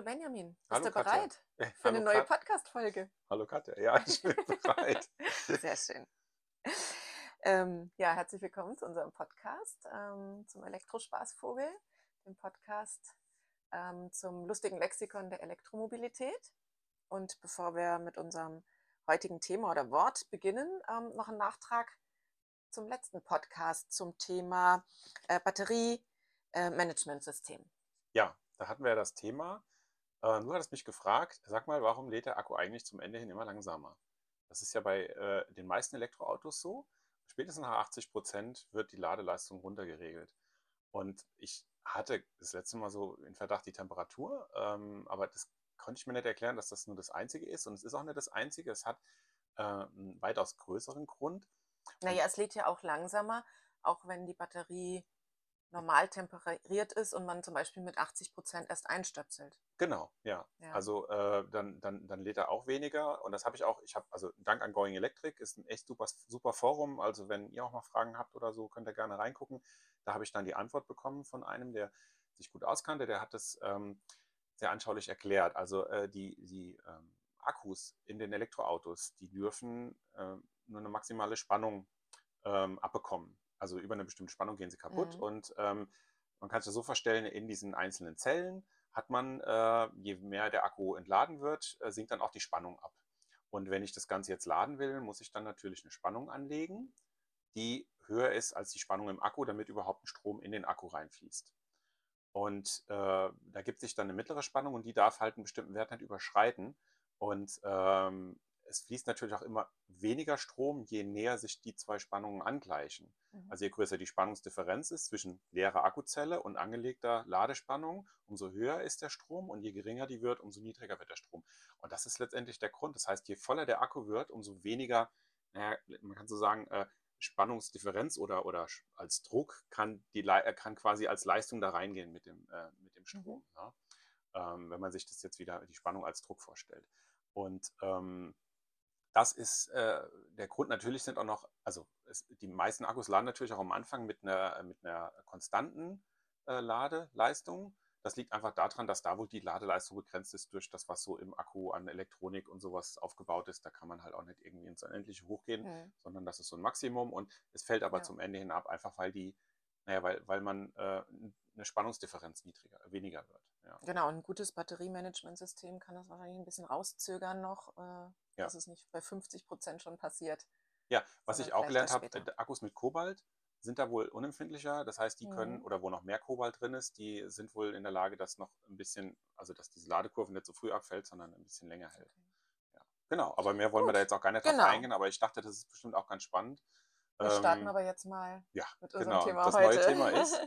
Hallo Benjamin, bist Hallo du Katja. bereit Äh, für eine hallo neue Kat Podcast-Folge? Hallo Katja, ja, ich bin bereit. Sehr schön. Ähm, ja, herzlich willkommen zu unserem Podcast, ähm, zum Elektrospaßvogel, dem Podcast ähm, zum lustigen Lexikon der Elektromobilität. Und bevor wir mit unserem heutigen Thema oder Wort beginnen, ähm, noch ein Nachtrag zum letzten Podcast zum Thema äh, Batterie-Management-System. Ja, da hatten wir ja das Thema. Äh, du hattest mich gefragt, sag mal, warum lädt der Akku eigentlich zum Ende hin immer langsamer? Das ist ja bei äh, den meisten Elektroautos so. Spätestens nach 80 Prozent wird die Ladeleistung runtergeregelt. Und ich hatte das letzte Mal so in Verdacht die Temperatur, ähm, aber das konnte ich mir nicht erklären, dass das nur das Einzige ist. Und es ist auch nicht das Einzige. Es hat äh, einen weitaus größeren Grund. Und Naja, es lädt ja auch langsamer, auch wenn die Batterie normal temperiert ist und man zum Beispiel mit 80 Prozent erst einstöpselt. Genau, ja. Ja. Also äh, dann, dann, dann lädt er auch weniger. Und das habe ich auch, ich habe, also Dank an Going Electric ist ein echt super, super Forum. Also wenn ihr auch mal Fragen habt oder so, könnt ihr gerne reingucken. Da habe ich dann die Antwort bekommen von einem, der sich gut auskannte. Der hat es ähm, sehr anschaulich erklärt. Also äh, die, die ähm, Akkus in den Elektroautos, die dürfen äh, nur eine maximale Spannung ähm, abbekommen. Also über eine bestimmte Spannung gehen sie kaputt. Mhm. Und ähm, man kann sich das so vorstellen, in diesen einzelnen Zellen hat man, äh, je mehr der Akku entladen wird, äh, sinkt dann auch die Spannung ab. Und wenn ich das Ganze jetzt laden will, muss ich dann natürlich eine Spannung anlegen, die höher ist als die Spannung im Akku, damit überhaupt ein Strom in den Akku reinfließt. Und äh, da gibt sich dann eine mittlere Spannung und die darf halt einen bestimmten Wert nicht überschreiten. Und ähm, es fließt natürlich auch immer weniger Strom, je näher sich die zwei Spannungen angleichen. Mhm. Also je größer die Spannungsdifferenz ist zwischen leerer Akkuzelle und angelegter Ladespannung, umso höher ist der Strom und je geringer die wird, umso niedriger wird der Strom. Und das ist letztendlich der Grund. Das heißt, je voller der Akku wird, umso weniger, naja, man kann so sagen, äh, Spannungsdifferenz oder, oder als Druck kann, die, äh, kann quasi als Leistung da reingehen mit dem, äh, mit dem Mhm. Strom. Ne? Ähm, wenn man sich das jetzt wieder die Spannung als Druck vorstellt. Und ähm, das ist äh, der Grund. Natürlich sind auch noch, also es, die meisten Akkus laden natürlich auch am Anfang mit einer, mit einer konstanten äh, Ladeleistung. Das liegt einfach daran, dass da wohl die Ladeleistung begrenzt ist durch das, was so im Akku an Elektronik und sowas aufgebaut ist. Da kann man halt auch nicht irgendwie ins Unendliche hochgehen, Mhm. sondern das ist so ein Maximum und es fällt aber Ja. zum Ende hin ab, einfach weil die, naja, weil, weil man äh, eine Spannungsdifferenz niedriger, weniger wird. Ja. Genau, ein gutes Batteriemanagementsystem kann das wahrscheinlich ein bisschen rauszögern noch, äh, Ja. dass es nicht bei 50 Prozent schon passiert, Ja, was ich auch gelernt habe, Akkus mit Kobalt sind da wohl unempfindlicher. Das heißt, die können, Mhm. oder wo noch mehr Kobalt drin ist, die sind wohl in der Lage, das noch ein bisschen, also dass diese Ladekurve nicht so früh abfällt, sondern ein bisschen länger hält. Ja. Genau, aber mehr wollen wir Gut, da jetzt auch gar nicht drauf genau. eingehen, aber ich dachte, das ist bestimmt auch ganz spannend. Wir starten Ähm, aber jetzt mal ja, mit unserem genau. Thema Das heute. neue Thema ist,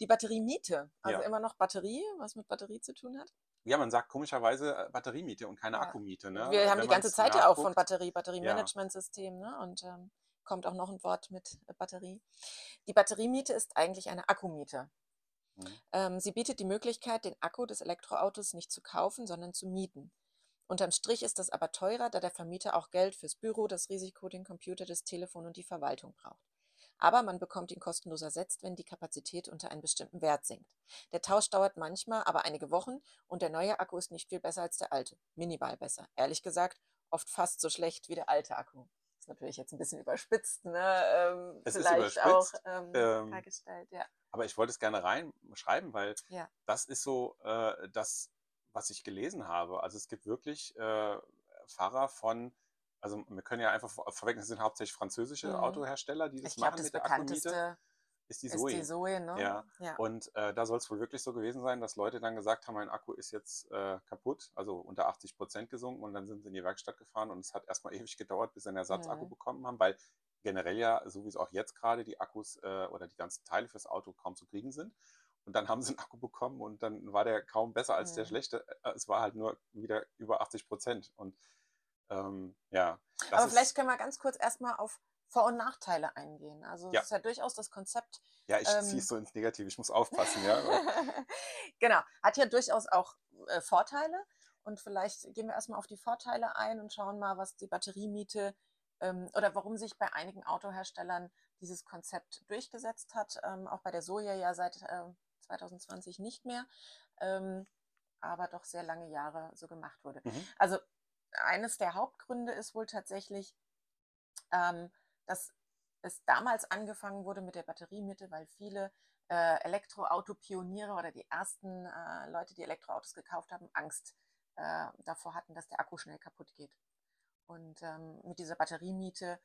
Die Batteriemiete. Also ja. immer noch Batterie, was mit Batterie zu tun hat. Ja, man sagt komischerweise äh, Batteriemiete und keine Ja. Akkumiete. Ne? Wir haben Wenn die ganze Zeit ja auch von Batterie, Batteriemanagementsystem, ne? Und ähm, kommt auch noch ein Wort mit äh, Batterie. Die Batteriemiete ist eigentlich eine Akkumiete. Mhm. Ähm, sie bietet die Möglichkeit, den Akku des Elektroautos nicht zu kaufen, sondern zu mieten. Unterm Strich ist das aber teurer, da der Vermieter auch Geld fürs Büro, das Risiko, den Computer, das Telefon und die Verwaltung braucht. Aber man bekommt ihn kostenlos ersetzt, wenn die Kapazität unter einen bestimmten Wert sinkt. Der Tausch dauert manchmal aber einige Wochen und der neue Akku ist nicht viel besser als der alte. Minimal besser. Ehrlich gesagt, oft fast so schlecht wie der alte Akku. Ist natürlich jetzt ein bisschen überspitzt, ne? Ähm, Es ist vielleicht auch überspitzt, ähm, ähm, dargestellt, ja. aber ich wollte es gerne reinschreiben, weil Ja. das ist so äh, das, was ich gelesen habe. Also es gibt wirklich äh, Fahrer von, also wir können ja einfach vor- vorweg, das sind hauptsächlich französische Mhm. Autohersteller, die das Ich glaube, machen das mit der Akkumiete, bekannteste ist die ist Zoe. die Zoe, ne? Ja, Ja. und äh, da soll es wohl wirklich so gewesen sein, dass Leute dann gesagt haben, mein Akku ist jetzt äh, kaputt, also unter 80 Prozent gesunken und dann sind sie in die Werkstatt gefahren und es hat erstmal ewig gedauert, bis sie einen Ersatzakku Mhm. bekommen haben, weil generell ja, so wie es auch jetzt gerade, die Akkus äh, oder die ganzen Teile fürs Auto kaum zu kriegen sind. Und dann haben sie einen Akku bekommen und dann war der kaum besser als der Mhm. schlechte. Äh, Es war halt nur wieder über 80 Prozent. Und ähm, ja, Aber vielleicht können wir ganz kurz erstmal auf Vor- und Nachteile eingehen. Also Ja. es ist ja durchaus das Konzept. ja, ich ähm, ziehe es so ins Negative, ich muss aufpassen, ja. genau, hat ja durchaus auch äh, Vorteile. Und vielleicht gehen wir erstmal auf die Vorteile ein und schauen mal, was die Batteriemiete ähm, oder warum sich bei einigen Autoherstellern dieses Konzept durchgesetzt hat. Ähm, auch bei der Soja ja seit äh, 2020 nicht mehr. Ähm, aber doch sehr lange Jahre so gemacht wurde. Mhm. Also eines der Hauptgründe ist wohl tatsächlich, ähm, dass es damals angefangen wurde mit der Batteriemitte, weil viele äh, Elektroauto-Pioniere oder die ersten äh, Leute, die Elektroautos gekauft haben, Angst äh, davor hatten, dass der Akku schnell kaputt geht. Und ähm, mit dieser Batteriemiete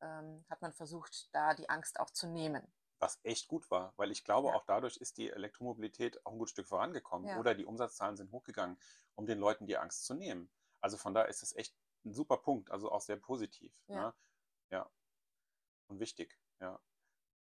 ähm, hat man versucht, da die Angst auch zu nehmen. Was echt gut war, weil ich glaube, Ja. auch dadurch ist die Elektromobilität auch ein gutes Stück vorangekommen Ja. oder die Umsatzzahlen sind hochgegangen, um den Leuten die Angst zu nehmen. Also von daher ist es echt ein super Punkt, also auch sehr positiv. Ja. Ne? Ja. Und wichtig, ja.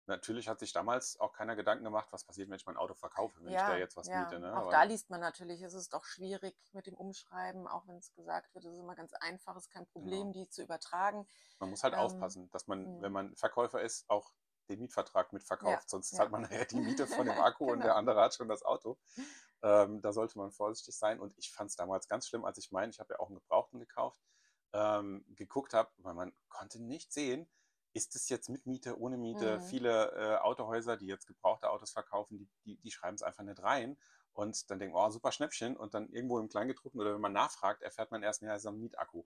Natürlich hat sich damals auch keiner Gedanken gemacht, was passiert, wenn ich mein Auto verkaufe, wenn ich da jetzt was ja. miete. Ne? Auch Weil- da liest man natürlich, es ist doch schwierig mit dem Umschreiben, auch wenn es gesagt wird, es ist immer ganz einfach, es ist kein Problem, die zu übertragen. Man muss halt Ähm, aufpassen, dass man, mh. wenn man Verkäufer ist, auch den Mietvertrag mitverkauft. Sonst ja. zahlt man nachher die Miete von dem Akku und der Genau. andere hat schon das Auto. Ähm, da sollte man vorsichtig sein. Und ich fand es damals ganz schlimm, als ich meine, ich habe ja auch einen Gebrauchten gekauft, ähm, geguckt habe, weil man konnte nicht sehen, ist es jetzt mit Miete, ohne Miete? Mhm. Viele äh, Autohäuser, die jetzt gebrauchte Autos verkaufen, die, die, die schreiben es einfach nicht rein. Und dann denken, oh, super Schnäppchen. Und dann irgendwo im Kleingedruckten oder wenn man nachfragt, erfährt man erst, ja, es ist ein Mietakku.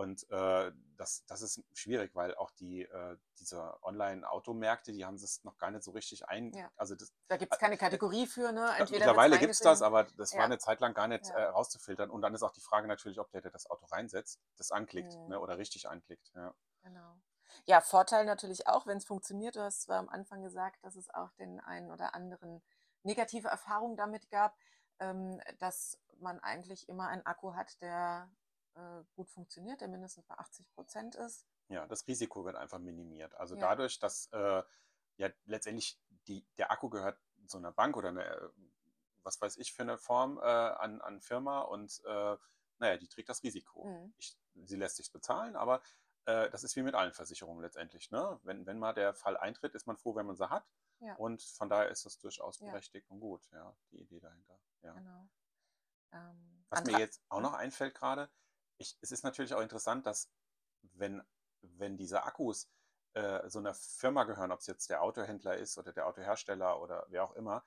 Und äh, das, das ist schwierig, weil auch die, äh, diese Online-Automärkte, die haben es noch gar nicht so richtig ein. Ja. Also das, Da gibt es keine Kategorie für, ne? Entweder mittlerweile gibt es das, aber das Ja. war eine Zeit lang gar nicht Ja. äh, rauszufiltern. Und dann ist auch die Frage natürlich, ob der, der das Auto reinsetzt, das anklickt Mhm. ne, oder richtig anklickt. Ja. Genau. Ja, Vorteil natürlich auch, wenn es funktioniert. Du hast zwar am Anfang gesagt, dass es auch den einen oder anderen negative Erfahrungen damit gab, ähm, dass man eigentlich immer einen Akku hat, der äh, gut funktioniert, der mindestens bei 80 Prozent ist. ja, das Risiko wird einfach minimiert. Also Ja. dadurch, dass äh, ja letztendlich die, der Akku gehört zu einer Bank oder eine, äh, was weiß ich für eine Form äh, an, an Firma und äh, naja, die trägt das Risiko. Mhm. Ich, sie lässt sich bezahlen, aber das ist wie mit allen Versicherungen letztendlich. Ne? Wenn, wenn mal der Fall eintritt, ist man froh, wenn man sie hat. Ja. Und von daher ist das durchaus Ja. berechtigt und gut, ja, die Idee dahinter. Ja. Genau. Ähm, Was mir jetzt auch noch einfällt gerade, ich, es ist natürlich auch interessant, dass wenn, wenn diese Akkus äh, so einer Firma gehören, ob es jetzt der Autohändler ist oder der Autohersteller oder wer auch immer,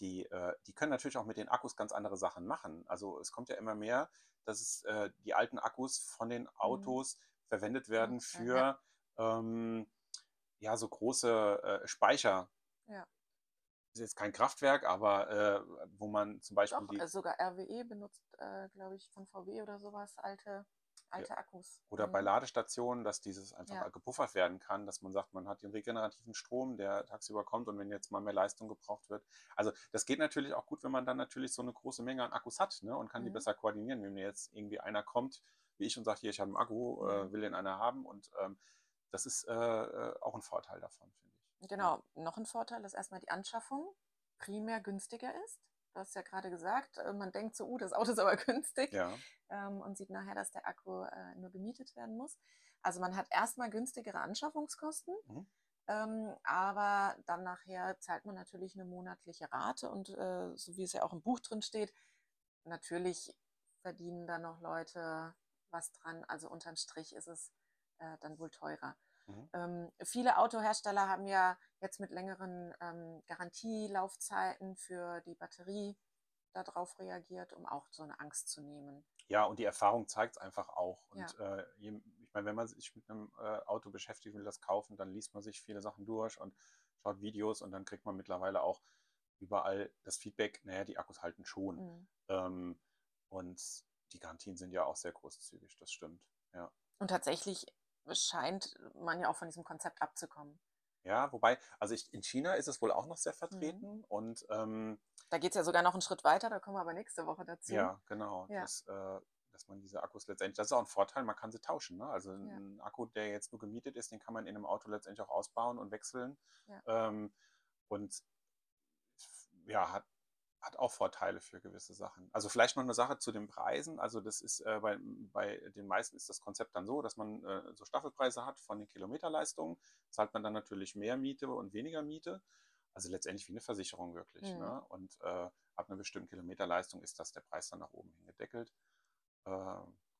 die, äh, die können natürlich auch mit den Akkus ganz andere Sachen machen. Also es kommt ja immer mehr, dass es, äh, die alten Akkus von den Autos verwendet werden Mhm. Für ähm, ja, so große äh, Speicher. Ja. Ist jetzt kein Kraftwerk, aber äh, wo man zum Beispiel Doch, die, äh, sogar RWE benutzt, äh, glaube ich, von VW oder sowas, alte, alte Akkus. Oder bei Mhm. Ladestationen, dass dieses einfach Ja. gepuffert werden kann, dass man sagt, man hat den regenerativen Strom, der tagsüber kommt und wenn jetzt mal mehr Leistung gebraucht wird. Also das geht natürlich auch gut, wenn man dann natürlich so eine große Menge an Akkus hat ne, und kann die Mhm. besser koordinieren. Wenn mir jetzt irgendwie einer kommt, wie ich, und sagt, hier, ich habe einen Akku, äh, Mhm. will den einer haben und ähm, das ist äh, äh, auch ein Vorteil davon, finde ich. Genau, noch ein Vorteil ist erstmal die Anschaffung primär günstiger ist. Du hast ja gerade gesagt, äh, man denkt so, uh, das Auto ist aber günstig Ja, ähm, und sieht nachher, dass der Akku äh, nur gemietet werden muss. Also man hat erstmal günstigere Anschaffungskosten, Mhm. ähm, aber dann nachher zahlt man natürlich eine monatliche Rate und äh, so wie es ja auch im Buch drin steht, natürlich verdienen da noch Leute was dran. Also unterm Strich ist es äh, dann wohl teurer. Mhm. Ähm, viele Autohersteller haben ja jetzt mit längeren ähm, Garantielaufzeiten für die Batterie darauf reagiert, um auch so eine Angst zu nehmen. ja, und die Erfahrung zeigt es einfach auch. Und Ja. äh, ich meine, wenn man sich mit einem äh, Auto beschäftigt, will das kaufen, dann liest man sich viele Sachen durch und schaut Videos und dann kriegt man mittlerweile auch überall das Feedback, naja, die Akkus halten schon. Mhm. Ähm, und die Garantien sind ja auch sehr großzügig, das stimmt. Ja. Und tatsächlich scheint man ja auch von diesem Konzept abzukommen. Ja, wobei, also ich, in China ist es wohl auch noch Mhm. sehr vertreten und ähm, Da geht es ja sogar noch einen Schritt weiter, da kommen wir aber nächste Woche dazu. ja, genau, Ja. Dass, äh, dass man diese Akkus letztendlich, das ist auch ein Vorteil, man kann sie tauschen. Ne? Also Ja. ein Akku, der jetzt nur gemietet ist, den kann man in einem Auto letztendlich auch ausbauen und wechseln. Ja. Ähm, und ja, hat, hat auch Vorteile für gewisse Sachen. Also vielleicht noch eine Sache zu den Preisen. Also das ist äh, bei, bei den meisten ist das Konzept dann so, dass man äh, so Staffelpreise hat von den Kilometerleistungen. Zahlt man dann natürlich mehr Miete und weniger Miete. Also letztendlich wie eine Versicherung wirklich. Mhm. Ne? Und äh, ab einer bestimmten Kilometerleistung ist das der Preis dann nach oben hin gedeckelt. Äh,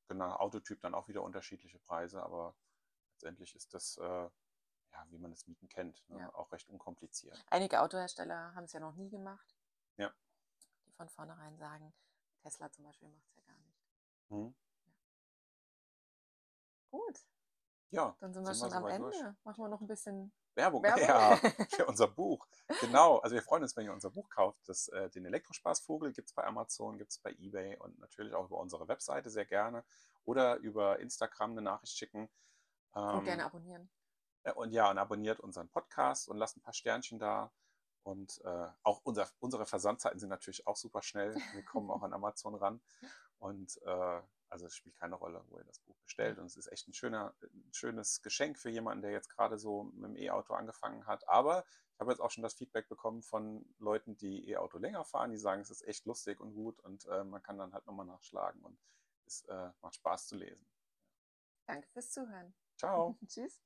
genau, Autotyp dann auch wieder unterschiedliche Preise, aber letztendlich ist das, äh, ja, wie man es Mieten kennt, ne? Ja. auch recht unkompliziert. Einige Autohersteller haben es ja noch nie gemacht. Ja. Von vornherein sagen, Tesla zum Beispiel macht es ja gar nicht. Hm. Gut, Ja, dann sind wir sind wir schon am soweit durch. Ende. Machen wir noch ein bisschen Werbung, Werbung. ja, für unser Buch. Genau, also wir freuen uns, wenn ihr unser Buch kauft. Das, äh, den Elektrospaßvogel gibt es bei Amazon, gibt es bei Ebay und natürlich auch über unsere Webseite sehr gerne oder über Instagram eine Nachricht schicken. Und gerne Ähm, abonnieren. äh, und ja, und abonniert unseren Podcast und lasst ein paar Sternchen da. Und äh, auch unser, unsere Versandzeiten sind natürlich auch super schnell. Wir kommen auch an Amazon ran. Und äh, also es spielt keine Rolle, wo ihr das Buch bestellt. Und es ist echt ein, schöner, ein schönes Geschenk für jemanden, der jetzt gerade so mit dem E-Auto angefangen hat. Aber ich habe jetzt auch schon das Feedback bekommen von Leuten, die E-Auto länger fahren, die sagen, es ist echt lustig und gut und äh, man kann dann halt nochmal nachschlagen und es äh, macht Spaß zu lesen. Danke fürs Zuhören. Ciao! Tschüss.